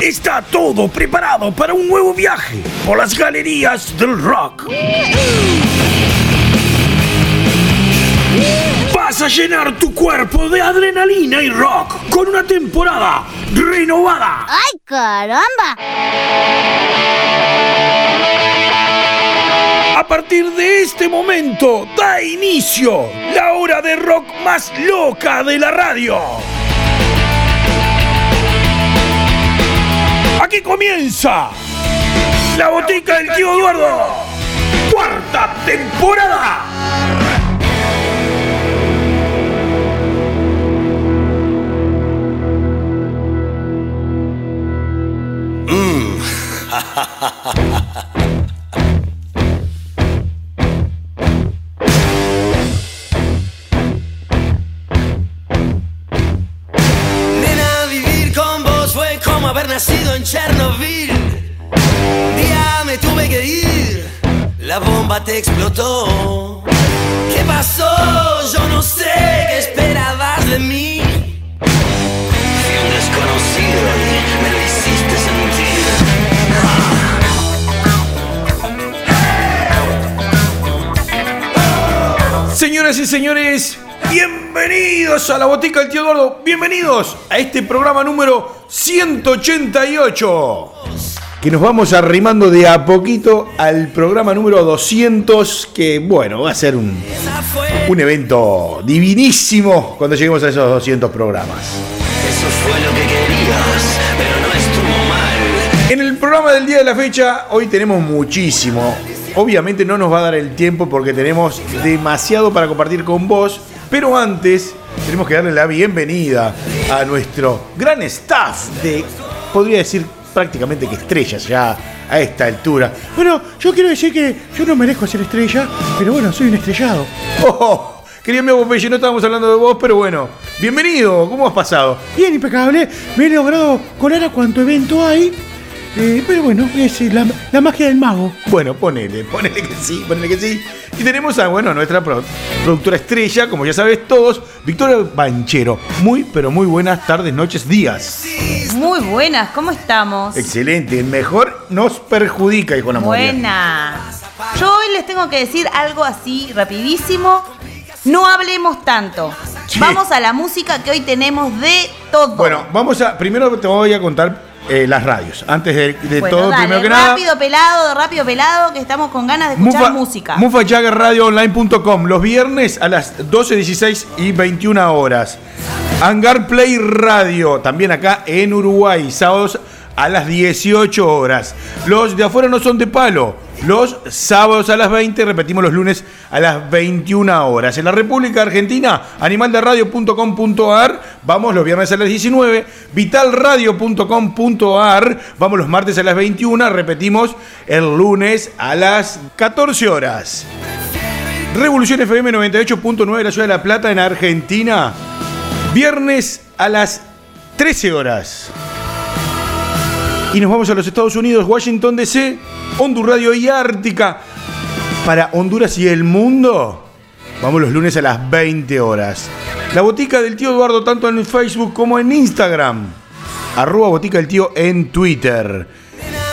Está todo preparado para un nuevo viaje por las galerías del rock. Vas a llenar tu cuerpo de adrenalina y rock con una temporada renovada. ¡Ay, caramba! A partir de este momento da inicio la hora de rock más loca de la radio. Aquí comienza la botica del tío Eduardo. Cuarta temporada. nacido en Chernobyl. Un día me tuve que ir, la bomba te explotó. ¿Qué pasó? Yo no sé qué esperabas de mí. Fui un desconocido y me lo hiciste sentir. Señoras y señores, bienvenidos a la botica del tío Eduardo. Bienvenidos a este programa número 188. Que nos vamos arrimando de a poquito al programa número 200, que bueno, va a ser un, un evento divinísimo cuando lleguemos a esos 200 programas. eso fue lo que querías, pero no estuvo mal. En el programa del día de la fecha, hoy tenemos muchísimo. Obviamente no nos va a dar el tiempo porque tenemos demasiado para compartir con vos, pero antes tenemos que darle la bienvenida a nuestro gran staff de, podría decir prácticamente que estrellas ya a esta altura. Bueno, yo quiero decir que yo no merezco ser estrella, pero bueno, soy un estrellado. Oh, querido amigo Popeye, no estábamos hablando de vos, pero bueno, bienvenido, ¿cómo has pasado? Bien, impecable. Me he logrado colar a cuánto evento hay. Eh, pero bueno, es eh, la, la magia del mago. Bueno, ponele, ponele que sí, ponele que sí. Y tenemos a, bueno, nuestra pro- productora estrella, como ya sabes todos, Victoria Banchero. Muy, pero muy buenas tardes, noches, días. Muy buenas, ¿cómo estamos? Excelente, mejor nos perjudica, hijo de la. Buenas. Yo hoy les tengo que decir algo así rapidísimo. No hablemos tanto. Sí. Vamos a la música que hoy tenemos de todo. Bueno, vamos a, primero te voy a contar eh, las radios. Antes de, de Bueno, todo, dale, primero que nada. rápido pelado, rápido pelado, que estamos con ganas de escuchar música. MufaJaggerRadioOnline.com Los viernes a las 12, 16 y 21 horas. Hangar Play Radio, también acá en Uruguay, sábados a las 18 horas. Los de afuera no son de palo. Los sábados a las 20, repetimos los lunes a las 21 horas. En la República Argentina, animalderadio.com.ar, vamos los viernes a las 19. Vitalradio.com.ar, vamos los martes a las 21, repetimos el lunes a las 14 horas. Revolución FM 98.9 de la ciudad de La Plata en Argentina. Viernes a las 13 horas. Y nos vamos a los Estados Unidos, Washington DC, Honduras Radio y Ártica. Para Honduras y el mundo, vamos los lunes a las 20 horas. La botica del tío Eduardo, tanto en Facebook como en Instagram. Arroba botica del tío en Twitter.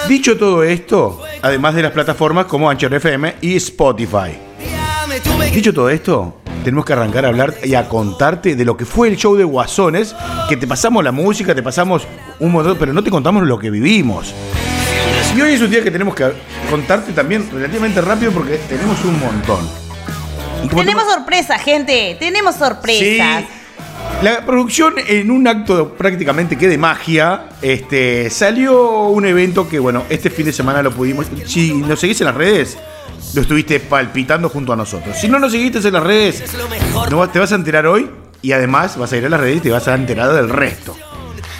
Dicho todo esto, además de las plataformas como Anchor FM y Spotify. Dicho todo esto, tenemos que arrancar a hablar y a contarte de lo que fue el show de Guasones, que te pasamos la música, te pasamos un montón, pero no te contamos lo que vivimos. Y hoy es un día que tenemos que contarte también relativamente rápido porque tenemos un montón. Como te- Tenemos sorpresa, gente. Tenemos Sí. sorpresas. La producción en un acto prácticamente que de magia, este, salió un evento que bueno, este fin de semana lo pudimos. Si nos seguís en las redes, lo estuviste palpitando junto a nosotros. Si no nos seguiste en las redes, te vas a enterar hoy y además vas a ir a las redes y te vas a enterar del resto.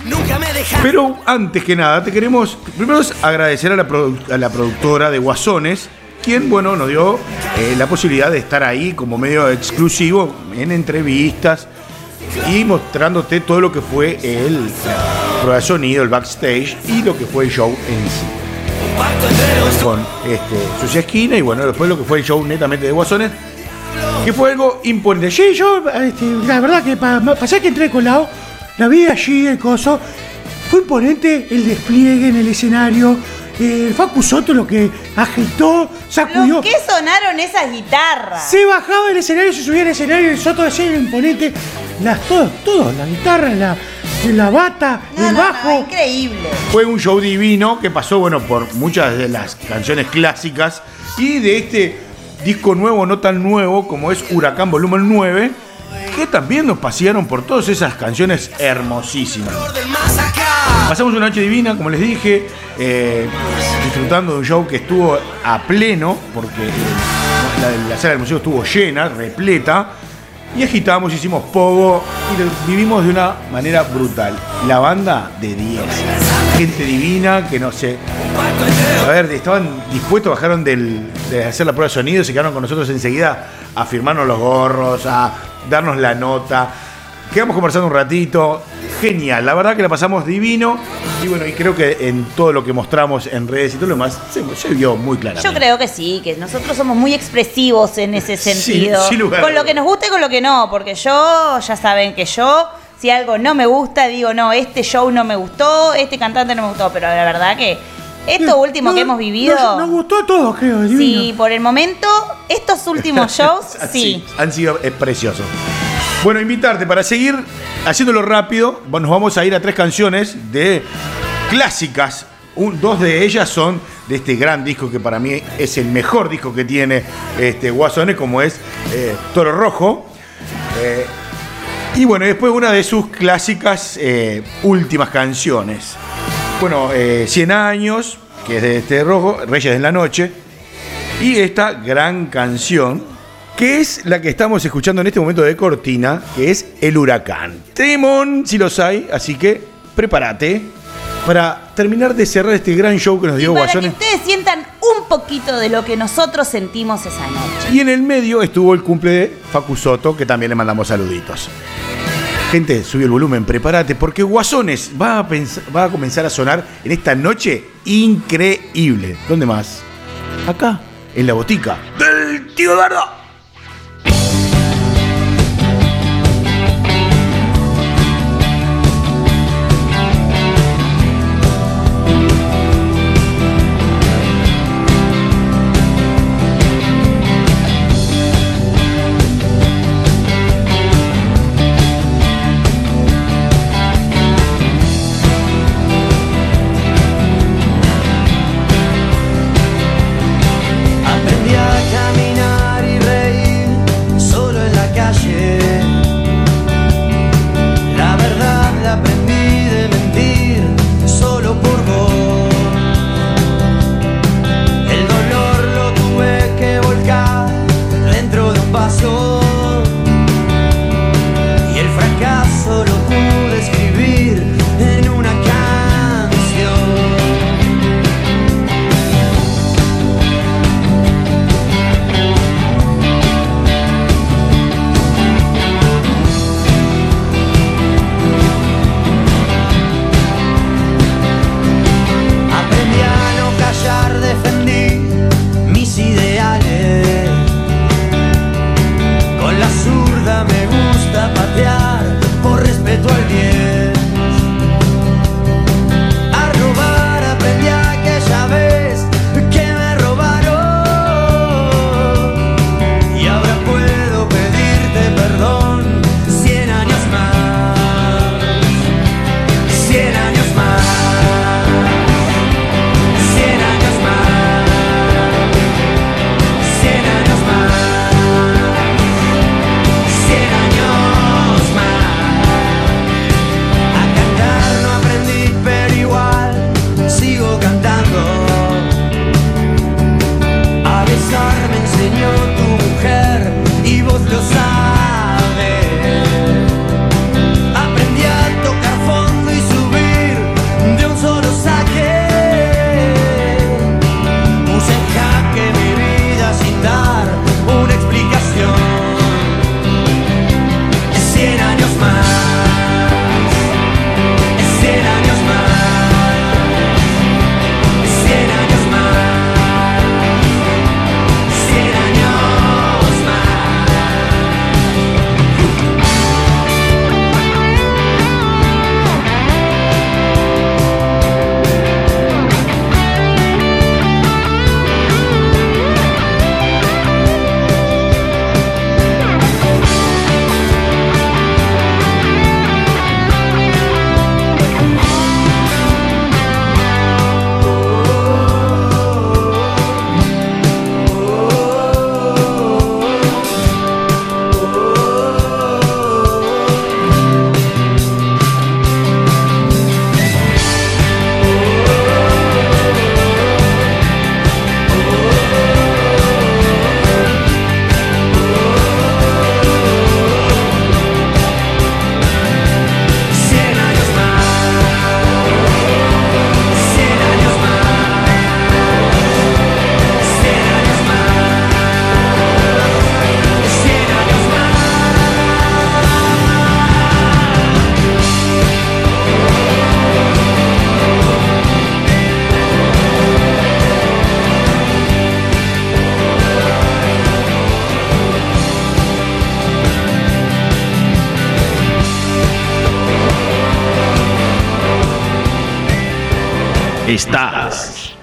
Nunca me. Pero antes que nada, te queremos primero es agradecer a la, produ- a la productora de Guasones, quien, bueno, nos dio eh, la posibilidad de estar ahí como medio exclusivo en entrevistas y mostrándote todo lo que fue el prueba de sonido, el backstage y lo que fue el show en sí. con este, sus esquinas y bueno, después lo que fue el show netamente de Guasones, que fue algo imponente. Sí, yo, este, la verdad que pasar que entré colado, la vi allí, el coso, fue imponente el despliegue en el escenario. El Facu Soto lo que agitó, sacudió. ¿Qué sonaron esas guitarras? Se bajaba del escenario, se subía al escenario, el Soto hacía imponente. Las, todo, todo, la guitarra, la, la bata, el bajo. increíble. Fue un show divino que pasó, bueno, por muchas de las canciones clásicas y de este disco nuevo, no tan nuevo, como es Huracán Volumen 9, que también nos pasearon por todas esas canciones hermosísimas. Pasamos una noche divina, como les dije, eh, disfrutando de un show que estuvo a pleno, porque la, la sala del museo estuvo llena, repleta, y agitamos, hicimos pogo y vivimos de una manera brutal. La banda de 10. Gente divina que no sé. A ver, estaban dispuestos, bajaron de hacer la prueba de sonido, se quedaron con nosotros enseguida a firmarnos los gorros, a darnos la nota. Quedamos conversando un ratito. Genial, la verdad que la pasamos divino. Y bueno, y creo que en todo lo que mostramos en redes y todo lo demás se, vio muy claramente. Yo creo que sí, que nosotros somos muy expresivos en ese sentido. con lo que nos gusta y con lo que no, porque yo, ya saben que yo, si algo no me gusta, digo, no, este show no me gustó, este cantante no me gustó, pero la verdad que esto último que hemos vivido. Nos, gustó a todos, creo. Sí, por el momento, estos últimos shows, sí. Han sido preciosos. Bueno, invitarte para seguir haciéndolo rápido. Nos vamos a ir a tres canciones de clásicas. dos de ellas son de este gran disco que para mí es el mejor disco que tiene este Guasone, como es eh, Toro Rojo. Eh, y bueno, después una de sus clásicas eh, últimas canciones. Bueno, 100 años, que es de este rojo, Reyes de la Noche. Y esta gran canción que es la que estamos escuchando en este momento de cortina, que es El Huracán. Temón, si los hay, así que prepárate para terminar de cerrar este gran show que nos dio y para que ustedes sientan un poquito de lo que nosotros sentimos esa noche. Y en el medio estuvo el cumple de Facu Soto, que también le mandamos saluditos. Gente, sube el volumen, prepárate, porque Guasones va a, va a comenzar a sonar en esta noche increíble. ¿Dónde más? Acá, en la botica del tío Dardo.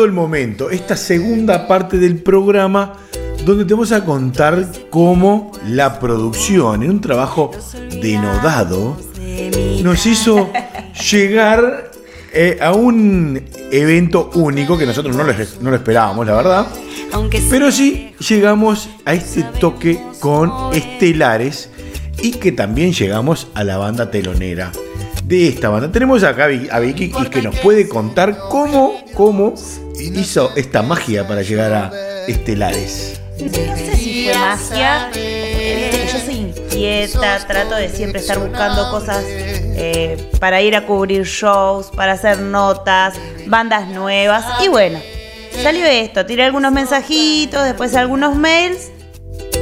Llegado el momento, esta segunda parte del programa donde te vamos a contar cómo la producción, en un trabajo denodado, nos hizo llegar eh, a un evento único que nosotros no lo, esperábamos, la verdad. Pero sí llegamos a este toque con estelares y que también llegamos a la banda telonera de esta banda. Tenemos acá a Vicky que nos puede contar cómo, cómo hizo esta magia para llegar a estelares. No sé si fue magia. Yo soy inquieta, trato de siempre estar buscando cosas eh, para ir a cubrir shows, para hacer notas, bandas nuevas. Y bueno, salió esto, tiré algunos mensajitos, después algunos mails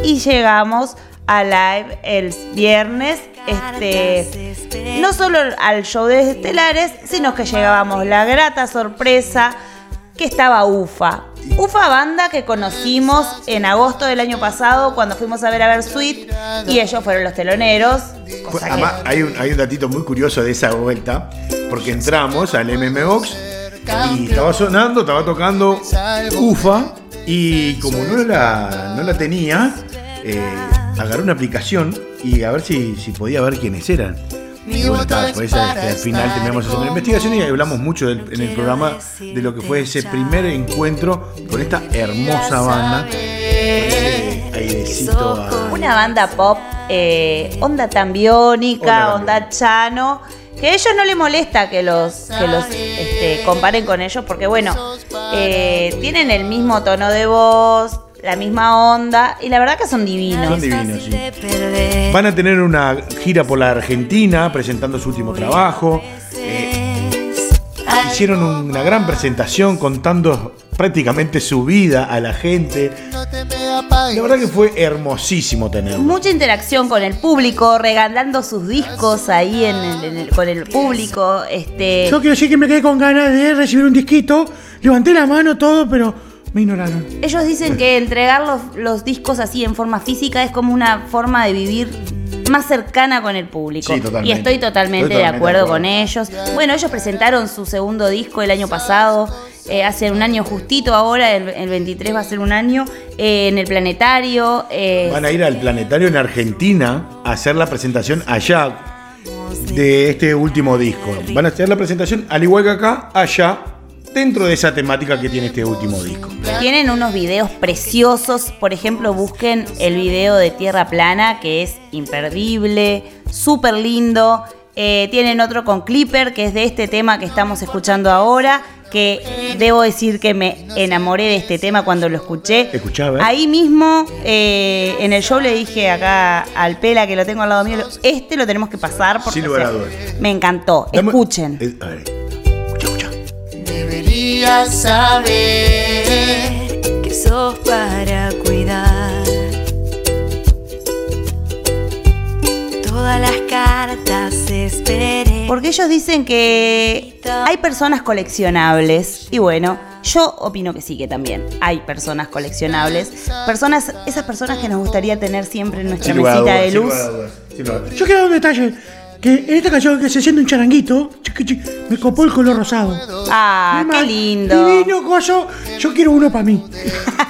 y llegamos a live el viernes. Este, no solo al show de Estelares, sino que llegábamos la grata sorpresa que estaba UFA. UFA banda que conocimos en agosto del año pasado cuando fuimos a ver a Versuit y ellos fueron los teloneros. Además, hay, un, hay un datito muy curioso de esa vuelta, porque entramos al MM Box y estaba sonando, estaba tocando UFA y como no la, no la tenía, eh, agarré una aplicación y a ver si, si podía ver quiénes eran. Y bueno, pues al final tenemos esa investigación y hablamos mucho en el programa de lo que fue ese primer encuentro con esta hermosa banda. Una banda pop, eh, onda tan biónica, onda chano que a ellos no les molesta que los, que los este, comparen con ellos, porque bueno, eh, tienen el mismo tono de voz, la misma onda y la verdad que son divinos. Son divinos, sí. Van a tener una gira por la Argentina presentando su último trabajo. Eh, hicieron una gran presentación contando prácticamente su vida a la gente. La verdad que fue hermosísimo tenerlo. Mucha interacción con el público, regalando sus discos ahí en con el público. Este... Yo quiero decir que me quedé con ganas de recibir un disquito. Levanté la mano, todo, pero me ignoraron. Ellos dicen que entregar los, los discos así en forma física es como una forma de vivir más cercana con el público. y estoy totalmente, de, acuerdo con ellos. Bueno, ellos presentaron su segundo disco el año pasado. Eh, hace un año justito ahora, el, 23 va a ser un año, eh, en el planetario. Eh, Van a ir al planetario en Argentina a hacer la presentación allá de este último disco. Van a hacer la presentación al igual que acá, allá, dentro de esa temática que tiene este último disco. Tienen unos videos preciosos, por ejemplo, busquen el video de Tierra Plana, que es imperdible, súper lindo. Eh, tienen otro con Clipper, que es de este tema que estamos escuchando ahora, que debo decir que me enamoré de este tema cuando lo escuché. Escuchaba. Ahí mismo, eh, en el show le dije acá al Pela, que lo tengo al lado mío, este lo tenemos que pasar porque me encantó. Escuchen. A ver saber que sos para cuidar. Todas las cartas esperé. Porque ellos dicen que hay personas coleccionables. Y bueno, yo opino que sí, que también hay personas coleccionables. Personas, esas personas que nos gustaría tener siempre en nuestra mesita de luz. Yo quiero un detalle que en esta canción que se siente un charanguito, me copó el color rosado. Ah, qué lindo. Divino coso, yo quiero uno para mí.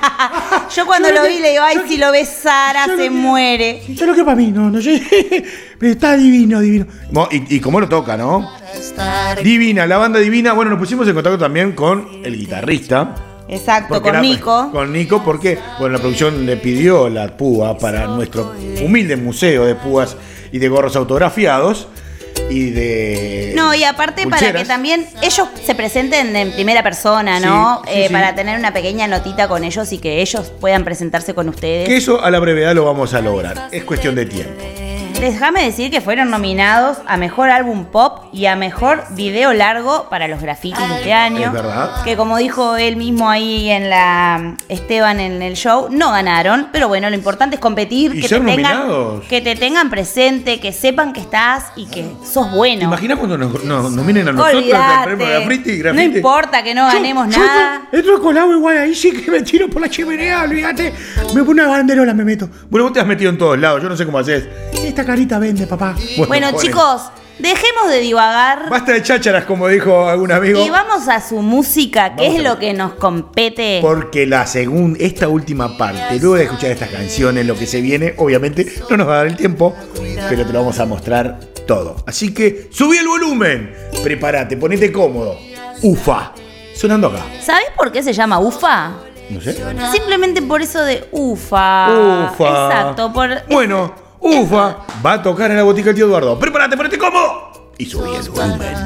yo cuando lo vi le digo, ay, si lo besara se muere. Yo lo quiero para mí, no, no sé. Está divino, divino. Y, y cómo lo toca, ¿no? Divina, la banda divina. Bueno, nos pusimos en contacto también con el guitarrista. Exacto, con Nico. Con Nico, porque bueno, la producción le pidió la púa para nuestro humilde museo de púas y de gorros autografiados y de. No, y aparte para que también ellos se presenten en primera persona, ¿no? Eh, para tener una pequeña notita con ellos y que ellos puedan presentarse con ustedes. Que eso a la brevedad lo vamos a lograr. Es cuestión de tiempo. Déjame decir que fueron nominados a Mejor Álbum Pop y a Mejor Video Largo para los grafitis de este año. Es verdad. Que como dijo él mismo ahí en la Esteban en el show, no ganaron, pero bueno, lo importante es competir, que, te tengan, que te tengan presente, que sepan que estás y que sos bueno. ¿Te imaginas cuando nos, nominen a nosotros graffiti, No importa que no ganemos nada. Entro, con agua igual, ahí sí que me tiro por la chimenea, olvídate. Me pone una banderola, me meto. Bueno, vos te has metido en todos lados, yo no sé cómo haces. Esta carita vende, papá. Bueno, chicos, dejemos de divagar. Basta de chácharas, como dijo algún amigo. Y vamos a su música, que es lo que nos compete. Porque la segunda, esta última parte, luego de escuchar estas canciones, lo que se viene, obviamente no nos va a dar el tiempo, pero te lo vamos a mostrar todo. Así que subí el volumen, prepárate, ponete cómodo. Ufa, sonando acá. ¿Sabes por qué se llama Ufa? No sé. Simplemente por eso de Ufa. Ufa. Exacto, por. Bueno. Ufa va a tocar en la botica el tío Eduardo. Prepárate, ponete cómodo. Y subí el volumen.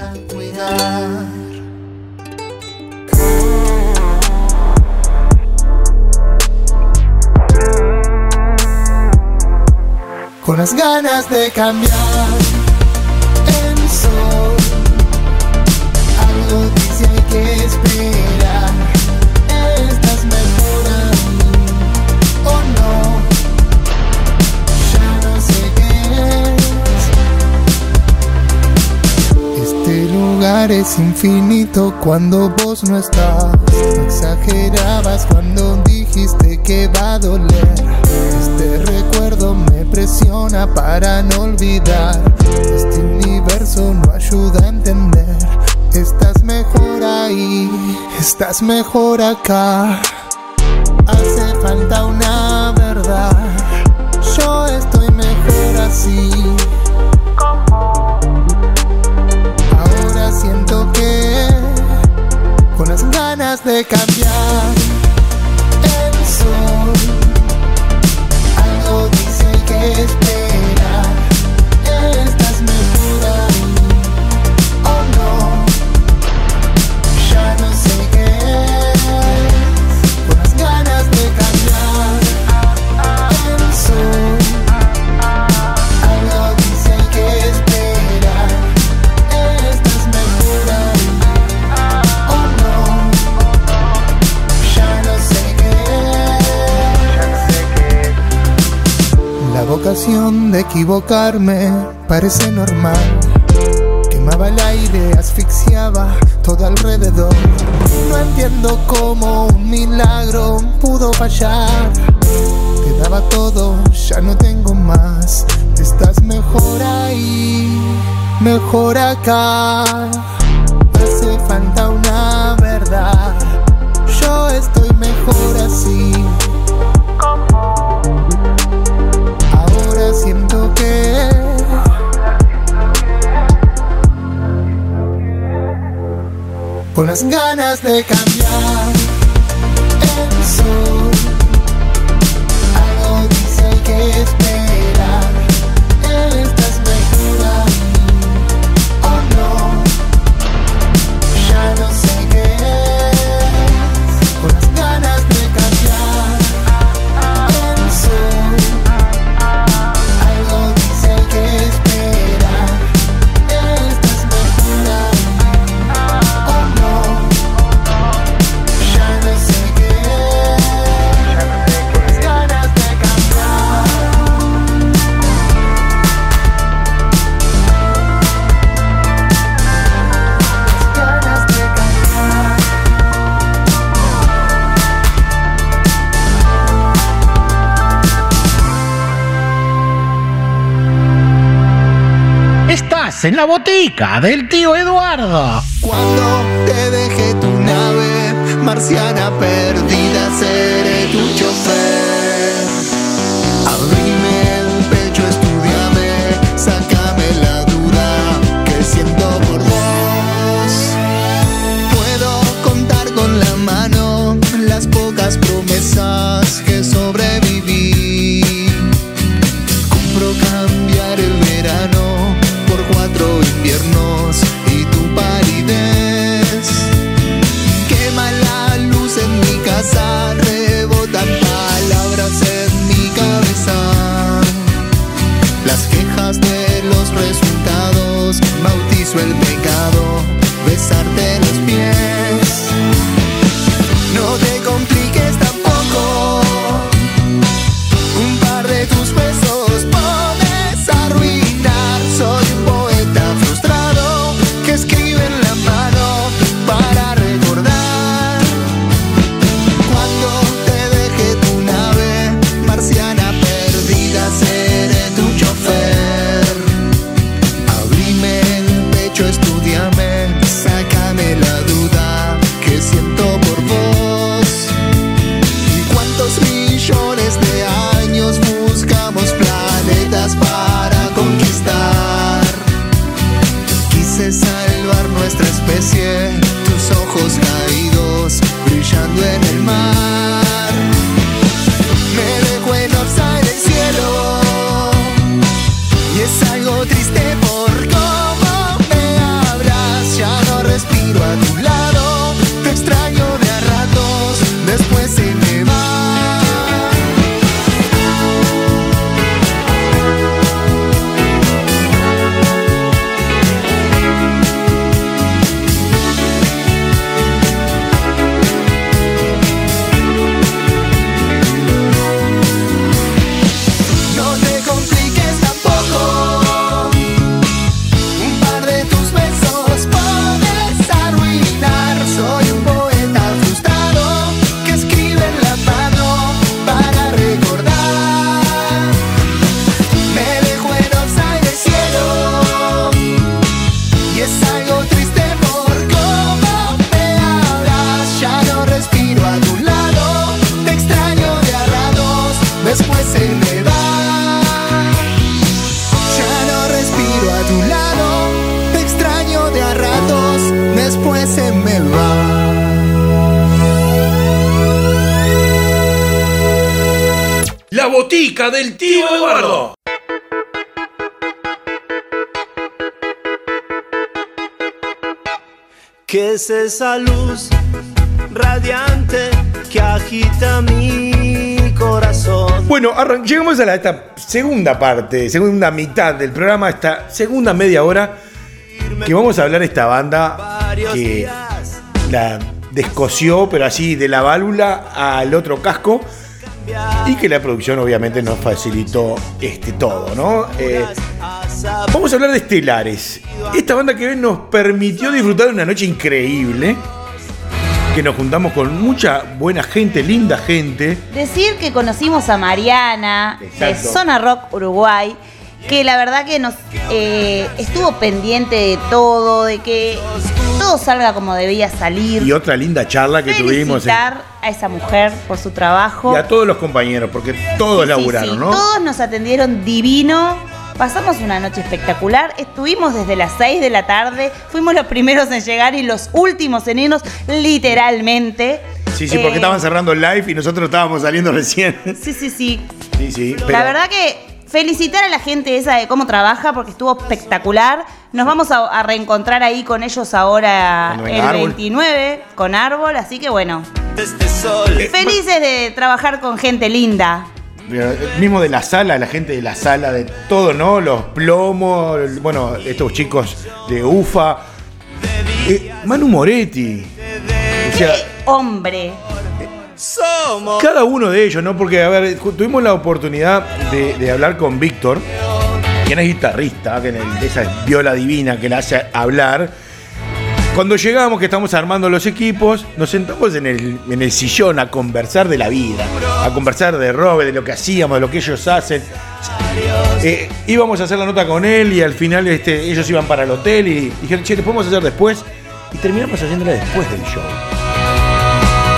Con las ganas de cambiar es infinito cuando vos no estás. exagerabas cuando dijiste que va a doler. Este recuerdo me presiona para no olvidar. Este universo no ayuda a entender. Estás mejor ahí, estás mejor acá. Hace falta una verdad. Yo estoy mejor así. De cambiar de equivocarme parece normal. Quemaba el aire, asfixiaba todo alrededor. No entiendo cómo un milagro pudo fallar. Te daba todo, ya no tengo más. Estás mejor ahí, mejor acá. Hace falta una verdad. Yo estoy mejor así. con las ganas de cambiar el sol. Algo dice que espera. en la botica del tío Eduardo. Cuando te deje tu nave, marciana perdida, seré tu botica del tío Eduardo. ¿Qué es esa luz radiante que agita mi corazón? Bueno, llegamos a la, esta segunda parte, segunda mitad del programa, esta segunda media hora, que vamos a hablar de esta banda que la descoció, pero así de la válvula al otro casco y que la producción obviamente nos facilitó este todo, ¿no? Eh, vamos a hablar de Estelares. Esta banda que nos permitió disfrutar de una noche increíble que nos juntamos con mucha buena gente, linda gente. Decir que conocimos a Mariana de Zona Rock Uruguay, que la verdad que nos eh, estuvo pendiente de todo, de que todo salga como debía salir. Y otra linda charla que tuvimos. Felicitar a esa mujer por su trabajo. Y a todos los compañeros, porque todos laburaron, ¿no? Todos nos atendieron divino. Pasamos una noche espectacular, estuvimos desde las 6 de la tarde, fuimos los primeros en llegar y los últimos en irnos, literalmente. Sí, sí, porque eh, estaban cerrando el live y nosotros estábamos saliendo recién. Sí, sí, sí. Sí, sí. La verdad que felicitar a la gente esa de cómo trabaja porque estuvo espectacular. Nos vamos a, reencontrar ahí con ellos ahora el 29 con Árbol, así que bueno. Este eh, felices de trabajar con gente linda. Mismo de la sala, la gente de la sala, de todo, ¿no? Los plomos, bueno, estos chicos de UFA. Eh, Manu Moretti. hombre. Cada uno de ellos, ¿no? Porque, a ver, tuvimos la oportunidad de, hablar con Víctor, quien es guitarrista, que en esa viola divina que le hace hablar. Cuando llegamos, que estamos armando los equipos, nos sentamos en el, en el sillón a conversar de la vida, a conversar de Robe, de lo que hacíamos, de lo que ellos hacen. Eh, íbamos a hacer la nota con él y al final este, ellos iban para el hotel y dijeron, che, ¿le podemos hacer después? Y terminamos haciéndola después del show.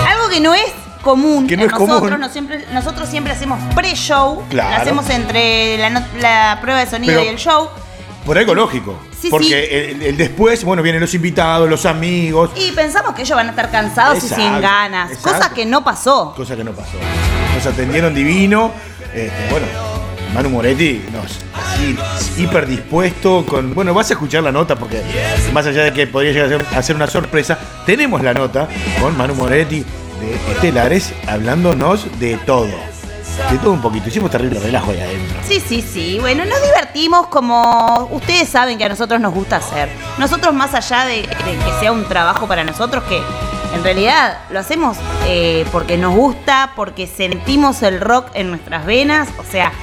Algo que no es común. Que nosotros, siempre, nosotros siempre hacemos pre-show. Claro. hacemos entre la, prueba de sonido y el show. Por algo lógico. porque El, después, bueno, vienen los invitados, los amigos. Y pensamos que ellos van a estar cansados y sin ganas. Cosa que no pasó. Cosa que no pasó. Nos atendieron divino. Este, bueno, Manu Moretti nos así hiper dispuesto con bueno vas a escuchar la nota porque más allá de que podría llegar a ser una sorpresa tenemos la nota con Manu Moretti de Estelares hablándonos de todo. De todo un poquito. Hicimos terrible relajo ahí adentro. Sí, sí, sí. Bueno, nos divertimos como ustedes saben que a nosotros nos gusta hacer. Nosotros, más allá de, que sea un trabajo para nosotros, que en realidad lo hacemos eh, porque nos gusta, porque sentimos el rock en nuestras venas, o sea,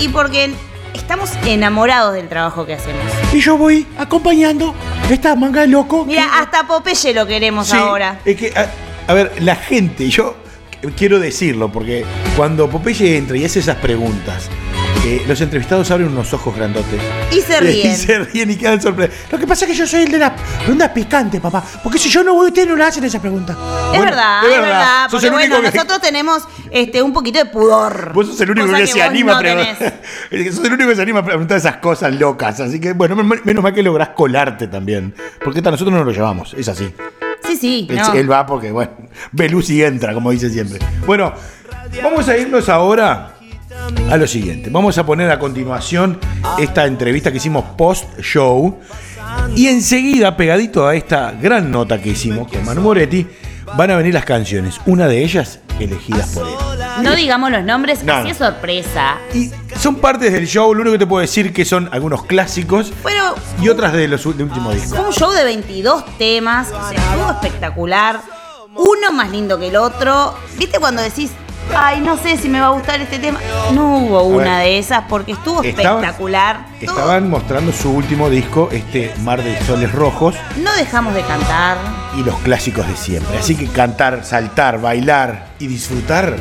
y porque estamos enamorados del trabajo que hacemos. Y yo voy acompañando esta manga de loco. Mira, hasta Popeye lo queremos ahora. Es que. Ah, a ver, la gente, yo quiero decirlo, porque cuando Popeye entra y hace esas preguntas, eh, los entrevistados abren unos ojos grandotes. Y se ríen. Y se ríen y quedan sorprendidos. Lo que pasa es que yo soy el de las preguntas picantes, papá. Porque si yo no voy, ustedes no le hacen esa pregunta. Es verdad, es verdad. Porque bueno, nosotros tenemos este, un poquito de pudor. Vos sos el único que, se anima a preguntar. sos el único que se anima a preguntar esas cosas locas. Así que, bueno, menos mal que lográs colarte también. Porque nosotros no lo llevamos, es así. Sí. Él, va porque, bueno, y entra, como dice siempre. Bueno, vamos a irnos ahora a lo siguiente. Vamos a poner a continuación esta entrevista que hicimos post-show. Y enseguida, pegadito a esta gran nota que hicimos con Manu Moretti, van a venir las canciones. Una de ellas elegidas por él. No digamos los nombres, así es sorpresa. Y son partes del show, lo único que te puedo decir que son algunos clásicos y otras de los últimos discos. Fue un show de 22 temas, o sea, estuvo espectacular. Uno más lindo que el otro. ¿Viste cuando decís, ay, no sé si me va a gustar este tema? No hubo una de esas porque estuvo espectacular. Estaban mostrando su último disco, este Mar de Soles Rojos. No dejamos de cantar. Y los clásicos de siempre. Así que cantar, saltar, bailar y disfrutar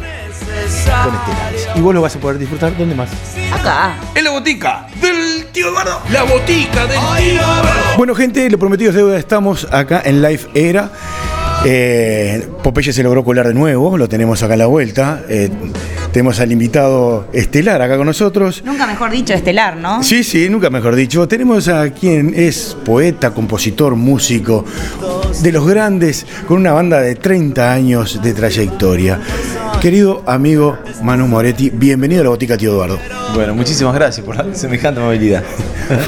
con Estelares. Y vos lo vas a poder disfrutar, ¿dónde más? Acá. En la botica del tío Eduardo. La botica del tío Eduardo. Bueno, gente, lo prometido es deuda. Estamos acá en Live Era. Eh, Popeye se logró colar de nuevo, lo tenemos acá a la vuelta. Eh, tenemos al invitado estelar acá con nosotros. Nunca mejor dicho estelar, ¿no? Sí, sí, nunca mejor dicho. Tenemos a quien es poeta, compositor, músico, de los grandes, con una banda de 30 años de trayectoria. Querido amigo Manu Moretti, bienvenido a la botica Tío Eduardo. Bueno, muchísimas gracias por la semejante amabilidad.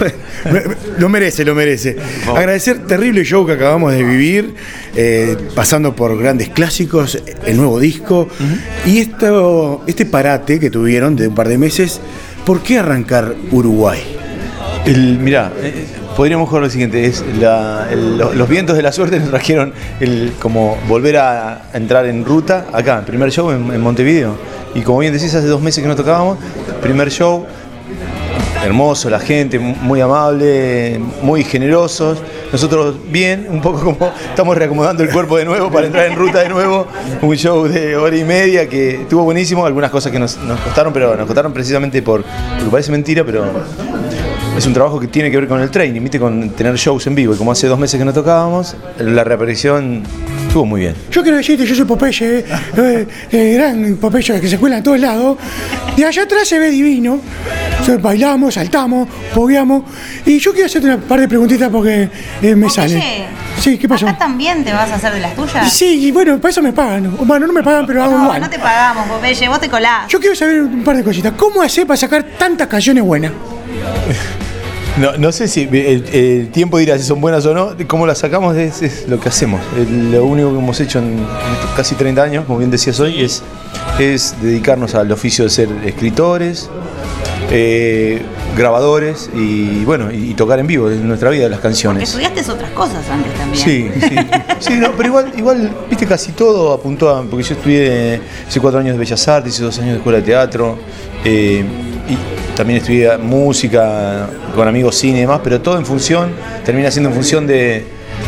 lo merece, lo merece. Agradecer terrible show que acabamos de vivir, eh, pasando por grandes clásicos, el nuevo disco y esto, este parate que tuvieron de un par de meses. ¿Por qué arrancar Uruguay? El, mirá, eh, podríamos jugar lo siguiente, es los vientos de la suerte nos trajeron el, como volver a entrar en ruta acá, primer show en, en Montevideo. Y como bien decís, hace dos meses que no tocábamos, primer show, hermoso, la gente muy amable, muy generosos. Nosotros bien, un poco como estamos reacomodando el cuerpo de nuevo para entrar en ruta de nuevo. Un show de hora y media que estuvo buenísimo, algunas cosas que nos, costaron, pero nos costaron precisamente por, porque parece mentira, pero es un trabajo que tiene que ver con el training, ¿viste? con tener shows en vivo. Y como hace dos meses que no tocábamos, la reaparición estuvo muy bien. Yo quiero decirte, yo soy Popeye, eh, eh, gran Popeye que se cuela en todos lados. De allá atrás se ve divino. Bailamos, saltamos, pogueamos. Y yo quiero hacerte una par de preguntitas porque eh, me sale. Sí, ¿qué pasó? ¿Acá también te vas a hacer de las tuyas? Sí, y bueno, para eso me pagan. Bueno, no me pagan, pero hago no, No, te pagamos, Popeye, vos te colás. Yo quiero saber un par de cositas. ¿Cómo hace para sacar tantas canciones buenas? No, no sé si el, tiempo dirá si son buenas o no. Cómo las sacamos es, lo que hacemos. lo único que hemos hecho en, casi 30 años, como bien decías hoy, es, es dedicarnos al oficio de ser escritores, eh, grabadores y bueno, y, tocar en vivo en nuestra vida las canciones. Porque estudiaste otras cosas antes también. Sí, sí. sí no, pero igual, igual, viste, casi todo apuntó a, porque yo estudié hace cuatro años de Bellas Artes, hice dos años de escuela de teatro. Eh, y también estudié música con amigos cine y demás, pero todo en función, termina siendo en función de,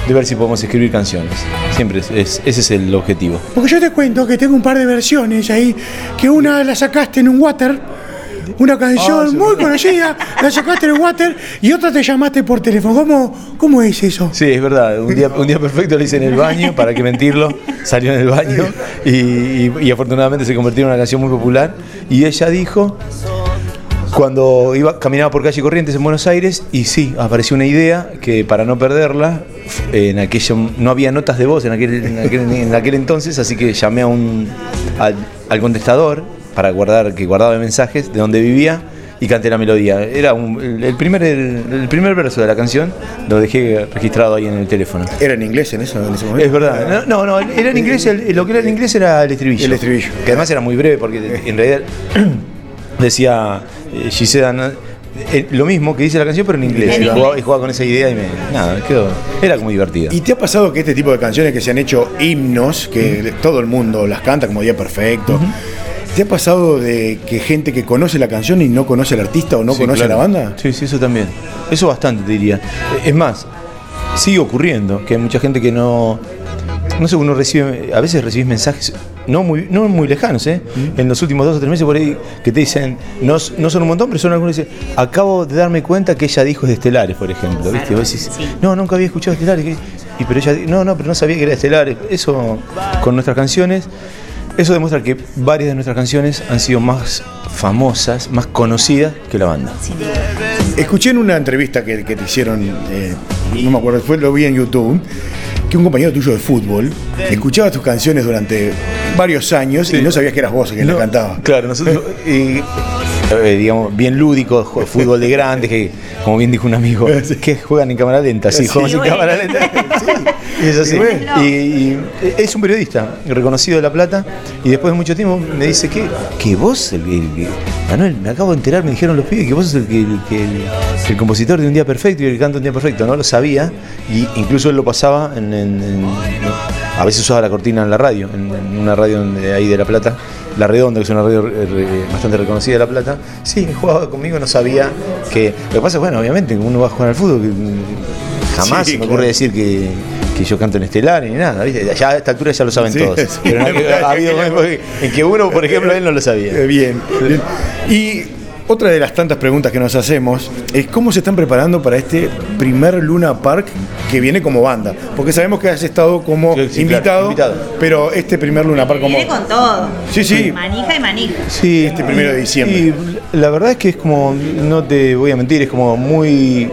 ver si podemos escribir canciones. Siempre es, ese es el objetivo. Porque yo te cuento que tengo un par de versiones ahí, que una la sacaste en un water, una canción ah, muy conocida, la sacaste en un water y otra te llamaste por teléfono. ¿Cómo, cómo es eso? Sí, es verdad. Un día, un día perfecto lo hice en el baño, para qué mentirlo. Salió en el baño y, y afortunadamente se convirtió en una canción muy popular. Y ella dijo cuando iba caminaba por calle Corrientes en Buenos Aires y sí, apareció una idea que para no perderla, en aquello no había notas de voz en aquel, en aquel, entonces, así que llamé a un, al, contestador para guardar, que guardaba mensajes de donde vivía y canté la melodía. Era el, primer, el, primer verso de la canción, lo dejé registrado ahí en el teléfono. ¿Era en inglés en, eso, en ese momento? Es verdad. No, no, era en inglés, lo que era en inglés era el estribillo. El estribillo. Que además era muy breve porque en realidad decía eh, Gisela eh, lo mismo que dice la canción, pero en inglés. Y jugaba, con esa idea y me. Nada, quedó. Era como divertida. ¿Y te ha pasado que este tipo de canciones que se han hecho himnos, que todo el mundo las canta como Día Perfecto, ¿te ha pasado de que gente que conoce la canción y no conoce al artista o no conoce a la banda? Sí, sí, eso también. Eso bastante, te diría. Es más, sigue ocurriendo que hay mucha gente que no no sé, uno recibe, a veces recibís mensajes no muy, no muy lejanos, ¿eh? Mm. En los últimos dos o tres meses por ahí, que te dicen, no, no son un montón, pero son algunos que dicen, acabo de darme cuenta que ella dijo de Estelares, por ejemplo, ¿viste? Vos decís, no, nunca había escuchado Estelares, y pero ella, no, no, pero no sabía que era Estelares. Eso, con nuestras canciones, eso demuestra que varias de nuestras canciones han sido más famosas, más conocidas que la banda. Escuché en una entrevista que, te hicieron, eh, no me acuerdo, después lo vi en YouTube, que un compañero tuyo de fútbol escuchaba tus canciones durante varios años y no sabías que eras vos quien no, cantaba. Claro, nosotros, eh, digamos, bien lúdico, fútbol de grandes, que como bien dijo un amigo, que juegan en cámara lenta, sí, juegan en cámara lenta. es así. Y, es un periodista reconocido de La Plata y después de mucho tiempo me dice que, que vos, Manuel, me acabo de enterar, me dijeron los pibes que vos sos el, el, compositor de Un Día Perfecto y el canto Un Día Perfecto, no lo sabía y incluso él lo pasaba en, a veces usaba la cortina en la radio, en, una radio de ahí de La Plata, La Redonda, que es una radio eh, bastante reconocida de La Plata. Sí, jugaba conmigo, no sabía que... Lo que pasa es, bueno, obviamente, uno va a jugar al fútbol, jamás se me ocurre decir que, yo canto en estelar ni nada, Ya a esta altura ya lo saben todos. Pero ha habido en que uno, por ejemplo, él no lo sabía. Bien. bien. Y otra de las tantas preguntas que nos hacemos es cómo se están preparando para este primer Luna Park que viene como banda. Porque sabemos que has estado como invitado, pero este primer Luna Park como... Viene con todo. Sí, sí. Manija y manija. Sí. Este primero de diciembre. Y la verdad es que es como, no te voy a mentir, es como muy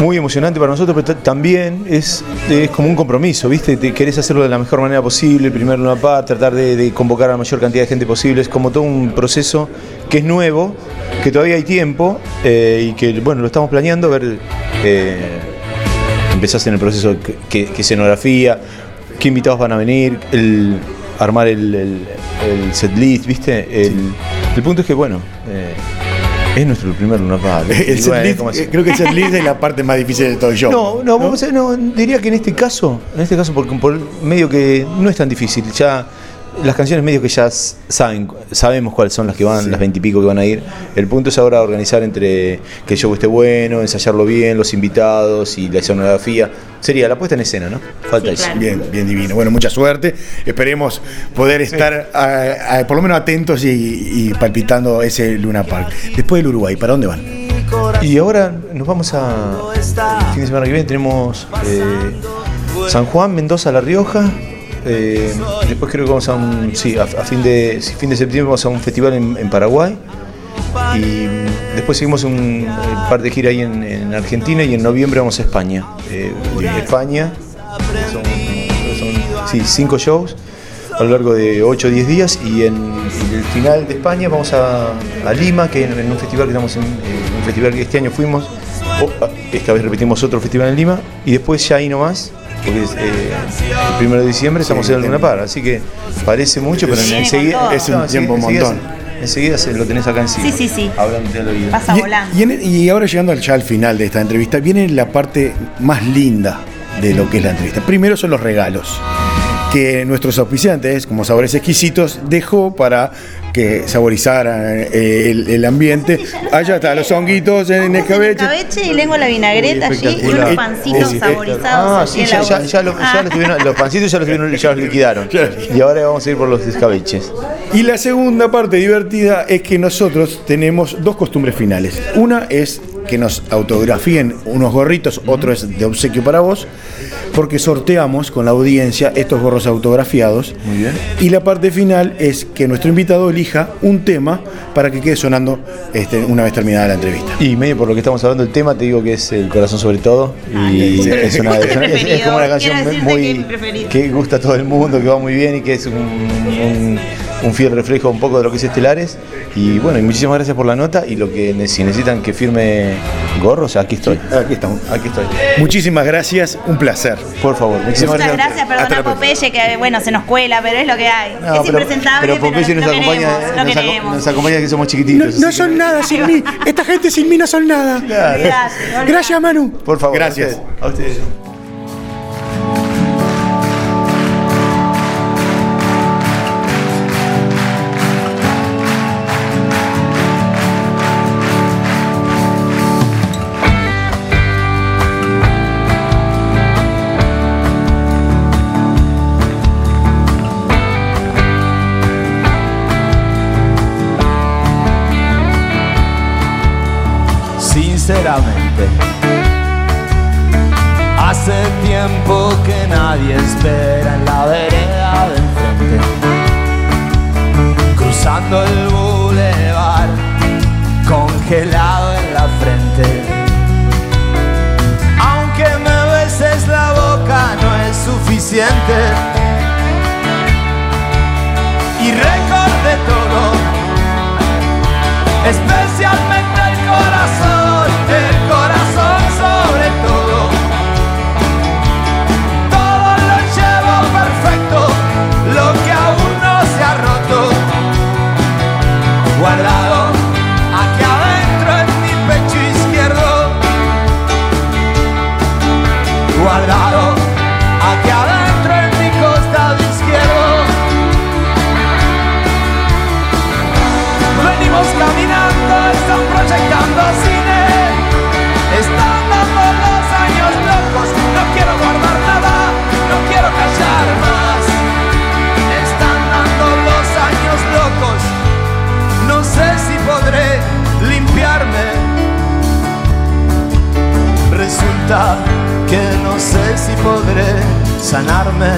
muy emocionante para nosotros, pero también es, es como un compromiso, ¿viste? Te querés hacerlo de la mejor manera posible, primero una parte, tratar de, convocar a la mayor cantidad de gente posible, es como todo un proceso que es nuevo, que todavía hay tiempo eh, y que, bueno, lo estamos planeando, ver, eh, empezás en el proceso, qué escenografía, qué invitados van a venir, el, armar el, el, set list, ¿viste? El, punto es que, bueno... Eh, Es nuestro primer Luna Park. El eh, creo que el setlist es la parte más difícil de todo el show. No, no, Vamos a, no, diría que en este caso, en este caso, porque por medio que no es tan difícil. Ya las canciones medio que ya saben, sabemos cuáles son las que van, las veintipico que van a ir. El punto es ahora organizar entre que el show esté bueno, ensayarlo bien, los invitados y la escenografía. Sería la puesta en escena, ¿no? Falta eso. Bien, bien divino. Bueno, mucha suerte. Esperemos poder estar por lo menos atentos y, palpitando ese Luna Park. Después del Uruguay, ¿para dónde van? Y ahora nos vamos a. El fin de semana que viene tenemos eh, San Juan, Mendoza, La Rioja, eh, después creo que vamos a un. Sí, a, fin, de, fin de septiembre vamos a un festival en, Paraguay. Y después seguimos un, par de giras ahí en, Argentina y en noviembre vamos a España. Eh, España son, cinco shows a lo largo de 8 o 10 días y en, el final de España vamos a, Lima, que en, en, un festival que estamos en, un festival que este año fuimos, esta vez repetimos otro festival en Lima y después ya ahí nomás porque eh, el primero de diciembre estamos en Luna Par, así que parece mucho, pero enseguida es un tiempo un montón. Enseguida se lo tenés acá encima. Sí, sí, sí. Hablando al oído. Pasa y, volando. Y, ahora llegando ya al final de esta entrevista, viene la parte más linda de lo que es la entrevista. Primero son los regalos que nuestros auspiciantes, como Sabores Exquisitos, dejó para que saborizara eh, el, ambiente. Allá está, los honguitos en escabeche. Escabeche y lengua la vinagreta allí y unos pancitos saborizados. Ah, sí, ya, ya, lo, ya los, tuvieron, los pancitos ya los, tuvieron, ya los liquidaron. Y ahora vamos a ir por los escabeches. Y la segunda parte divertida es que nosotros tenemos dos costumbres finales. Una es que nos autografíen unos gorritos, otro es de obsequio para vos, porque sorteamos con la audiencia estos gorros autografiados. Muy bien. Y la parte final es que nuestro invitado elija un tema para que quede sonando este, una vez terminada la entrevista. Y medio por lo que estamos hablando del tema, te digo que es el corazón sobre todo. Y es, una, es, como una canción muy que, gusta a todo el mundo, que va muy bien y que es un un fiel reflejo un poco de lo que es Estelares. Y bueno, y muchísimas gracias por la nota y lo que si necesitan que firme gorros, aquí estoy. aquí estamos, aquí estoy. Muchísimas gracias, un placer. Por favor, muchísimas Muchas gracias. gracias perdona Popeye que bueno, se nos cuela, pero es lo que hay. es impresentable, pero, Popeye nos, acompaña, nos, acompaña que somos chiquititos. No, son nada sin mí. Esta gente sin mí no son nada. Gracias, gracias Manu. Por favor. Gracias. A ustedes. Sinceramente. Hace tiempo que nadie espera en la vereda de enfrente, cruzando el bulevar, congelado en la frente. Aunque me beses la boca, no es suficiente. Podré sanarme.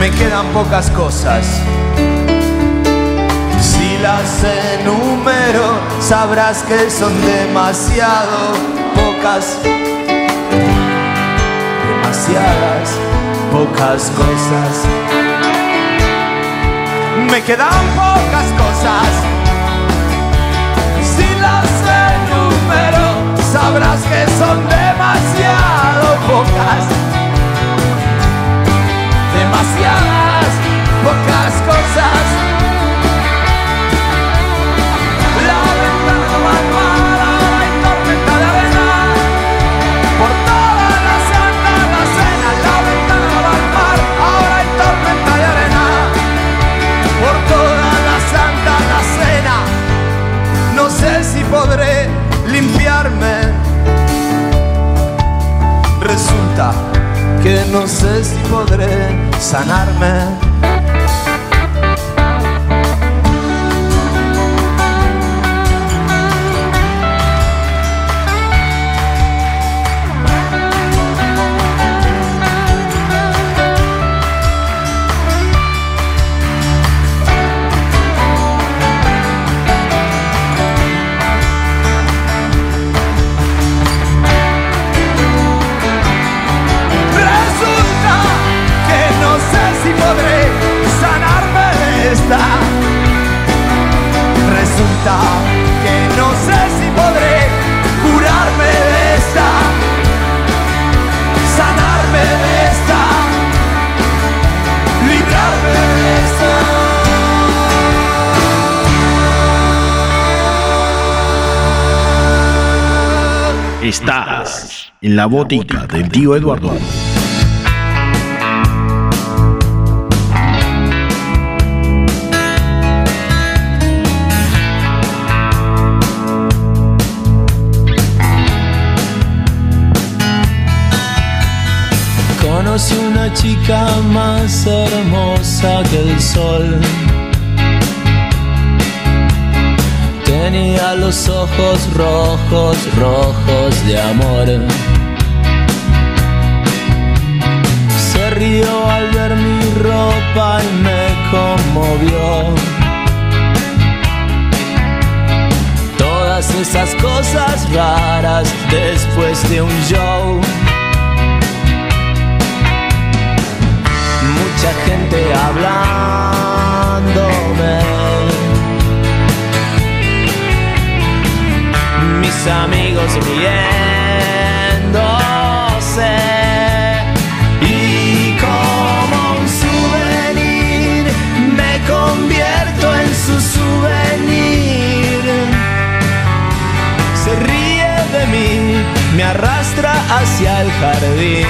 Me quedan pocas cosas. Si las enumero, sabrás que son demasiado demasiadas pocas cosas. Me quedan pocas cosas. Si las el enumero, sabrás que son demasiado pocas. Demasiadas. Podré sanarme Estás en la botica del tío Eduardo. una chica más hermosa que el sol. Tenía los ojos rojos, rojos de amor. Se rió al ver mi ropa y me conmovió. Todas esas cosas raras después de un show mucha gente hablándome. Mis amigos riéndose. Y como un souvenir me convierto en su souvenir. Se ríe de mí, me arrastra hacia el jardín.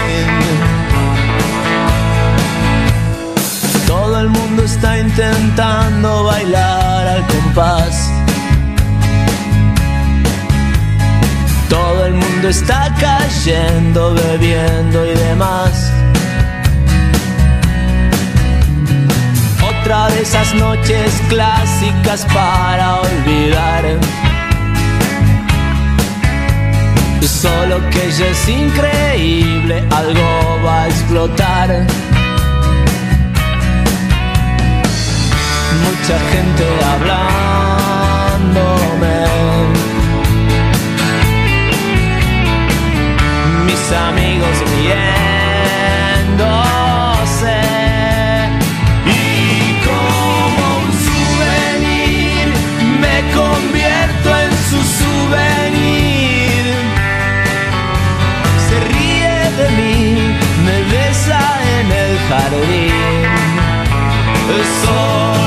Todo el mundo está intentando bailar al compás. Está cayendo, bebiendo y demás. Otra de esas noches clásicas para olvidar. Solo que ella es increíble, algo va a explotar. mucha gente hablándome. Mis amigos riéndose. Y como un souvenir me convierto en su souvenir. Se ríe de mí, me besa en el jardín. Solo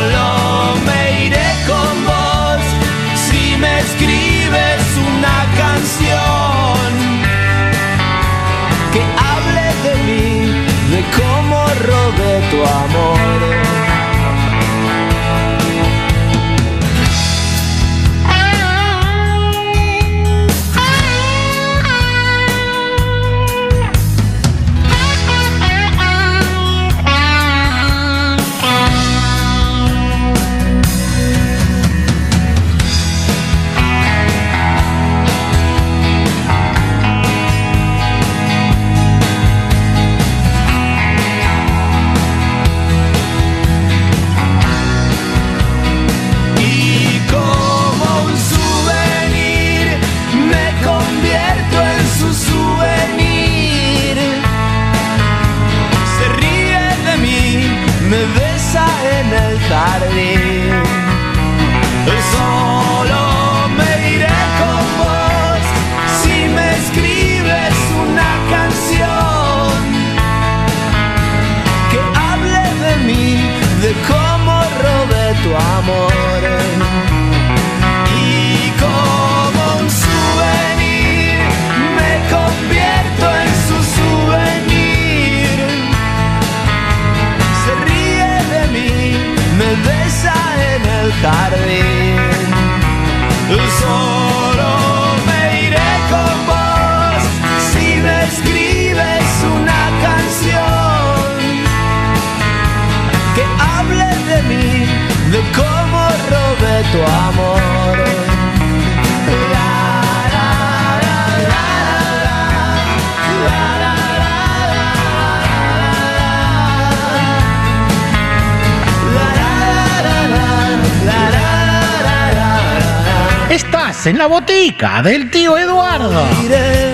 en la botica del tío Eduardo. Diré,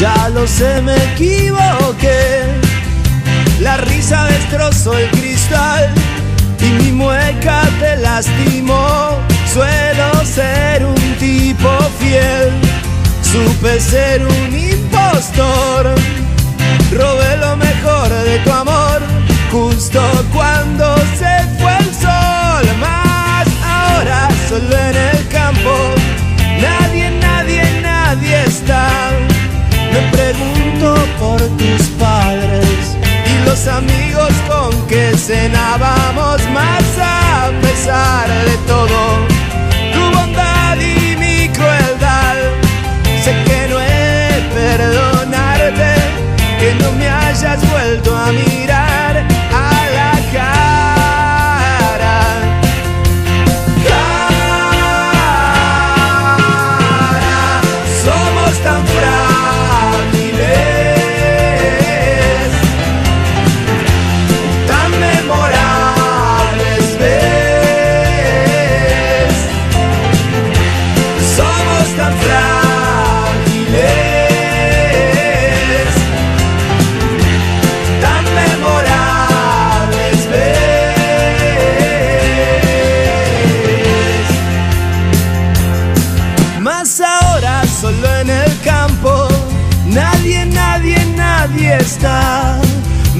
ya lo sé, me equivoqué. La risa destrozó el cristal y mi mueca te lastimó. Suelo ser un tipo fiel, supe ser un impostor. Robé lo mejor de tu amor, justo cuando se fue el sol. Más ahora solo en el campo, está. Me pregunto por tus padres y los amigos con que cenábamos más a pesar de todo. Tu bondad y mi crueldad, sé que no he perdonarte, que no me hayas vuelto a mirar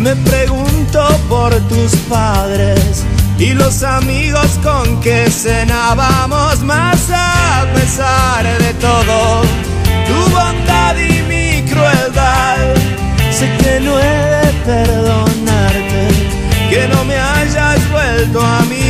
Me pregunto por tus padres y los amigos con que cenábamos más a pesar de todo. Tu bondad y mi crueldad, sé que no he de perdonarte, que no me hayas vuelto a mirar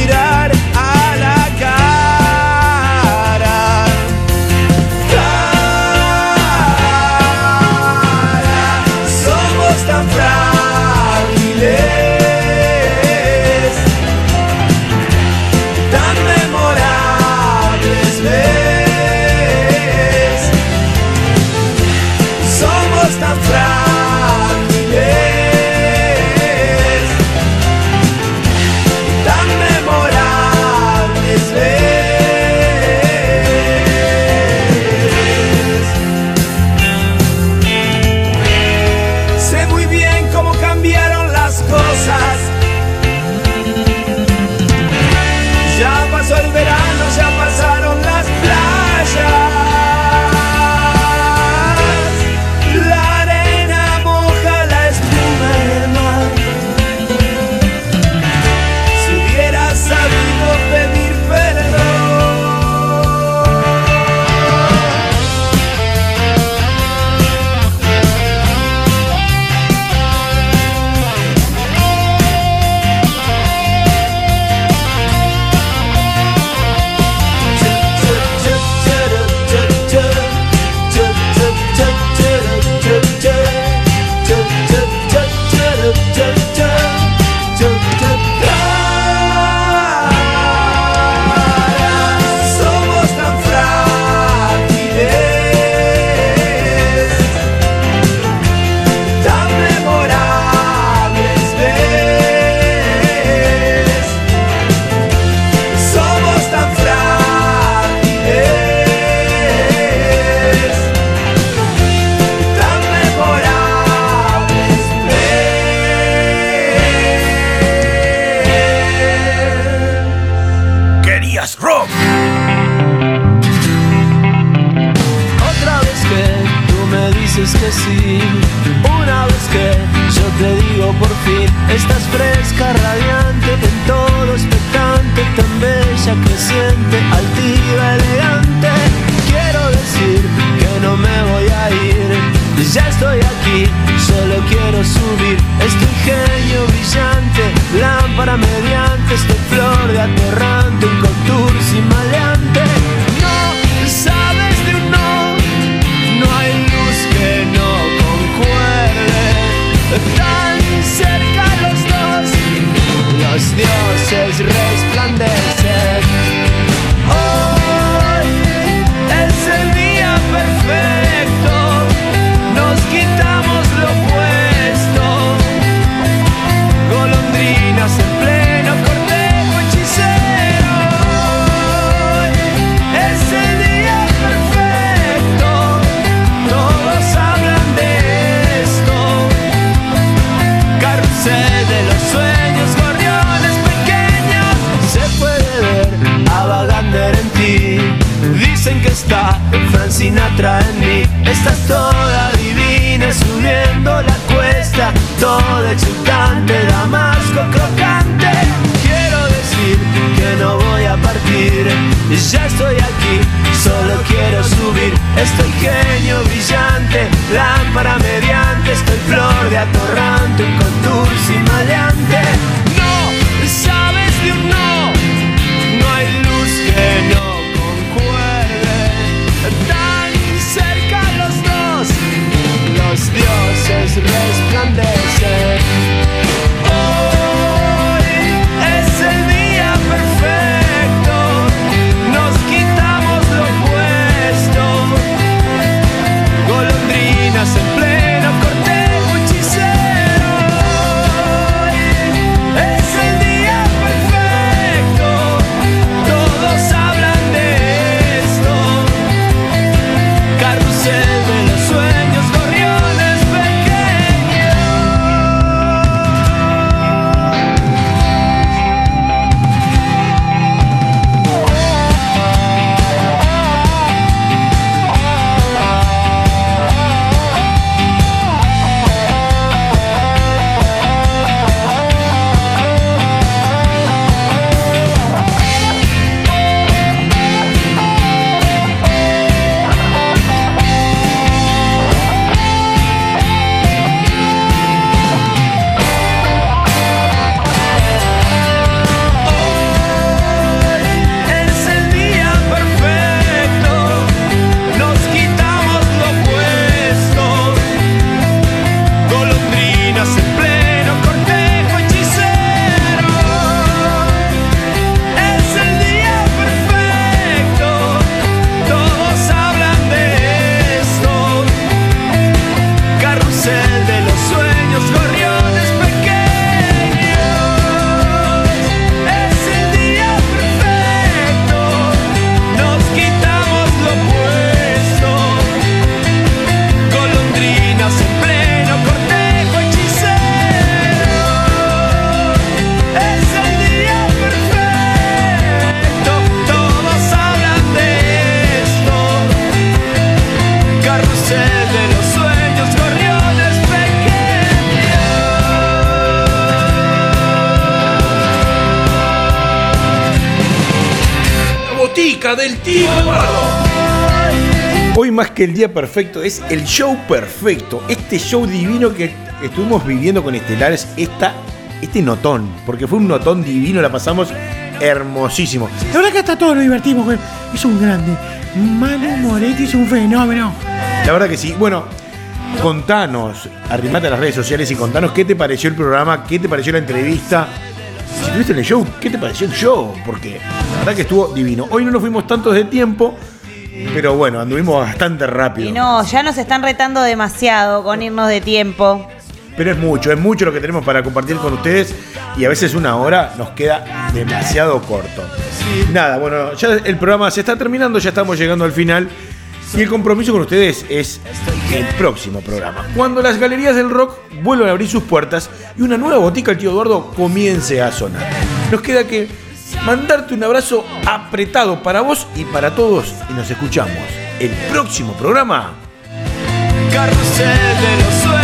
más que el día perfecto, es el show perfecto. Este show divino que estuvimos viviendo con Estelares, esta, este notón, porque fue un notón divino, la pasamos hermosísimo. La verdad que hasta todos nos divertimos, es un grande. Manu Moretti es un fenómeno. La verdad que sí. Bueno, contanos, arrimate a las redes sociales y contanos qué te pareció el programa, qué te pareció la entrevista. Si estuviste en el show, ¿qué te pareció el show? Porque la verdad que estuvo divino. Hoy no nos fuimos tantos de tiempo, pero bueno, anduvimos bastante rápido. Y no, ya nos están retando demasiado con irnos de tiempo. Pero es mucho, es mucho lo que tenemos para compartir con ustedes y a veces una hora nos queda demasiado corto. Nada, bueno, ya el programa se está terminando, ya estamos llegando al final y el compromiso con ustedes es el próximo programa, cuando las galerías del rock vuelvan a abrir sus puertas y una nueva botica el tío Eduardo comience a sonar. Nos queda que mandarte un abrazo apretado para vos y para todos y nos escuchamos el próximo programa. Carrusel de los sueños,